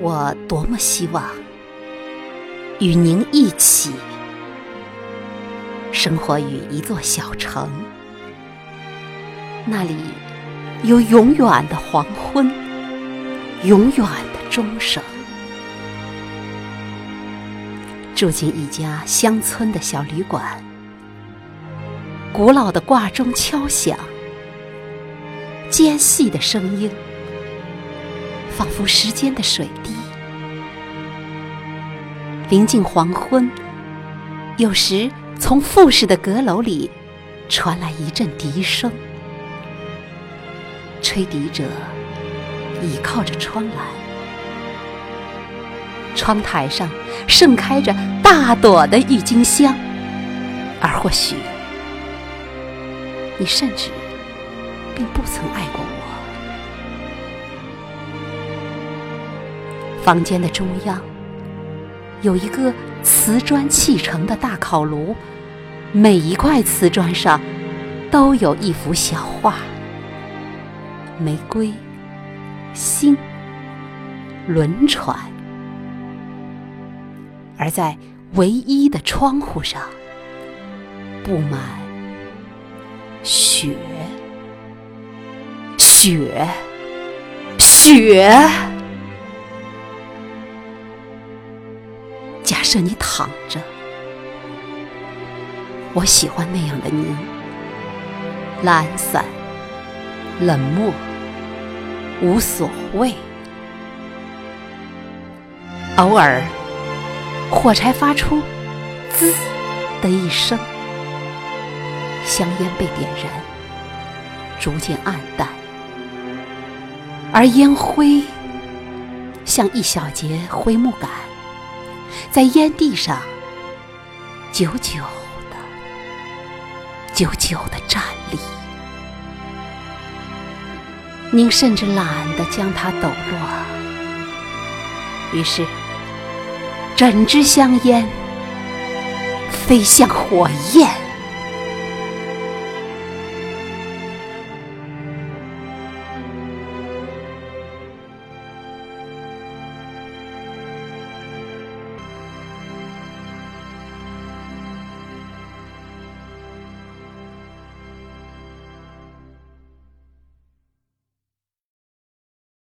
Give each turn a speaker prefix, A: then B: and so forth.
A: 我多么希望与您一起生活于一座小城，那里有永远的黄昏，永远的钟声。住进一家乡村的小旅馆，古老的挂钟敲响，尖细的声音。仿佛时间的水滴，临近黄昏，有时从复式的阁楼里传来一阵笛声。吹笛者倚靠着窗栏，窗台上盛开着大朵的郁金香，而或许你甚至并不曾爱过我。房间的中央有一个瓷砖砌成的大烤炉，每一块瓷砖上都有一幅小画：玫瑰、星、轮船。而在唯一的窗户上布满雪，雪，雪。着你躺着，我喜欢那样的您，懒散、冷漠、无所谓。偶尔，火柴发出“滋”的一声，香烟被点燃，逐渐暗淡，而烟灰像一小节灰木杆。在烟蒂上，久久的、久久的站立。您甚至懒得将它抖落，于是，整支香烟飞向火焰。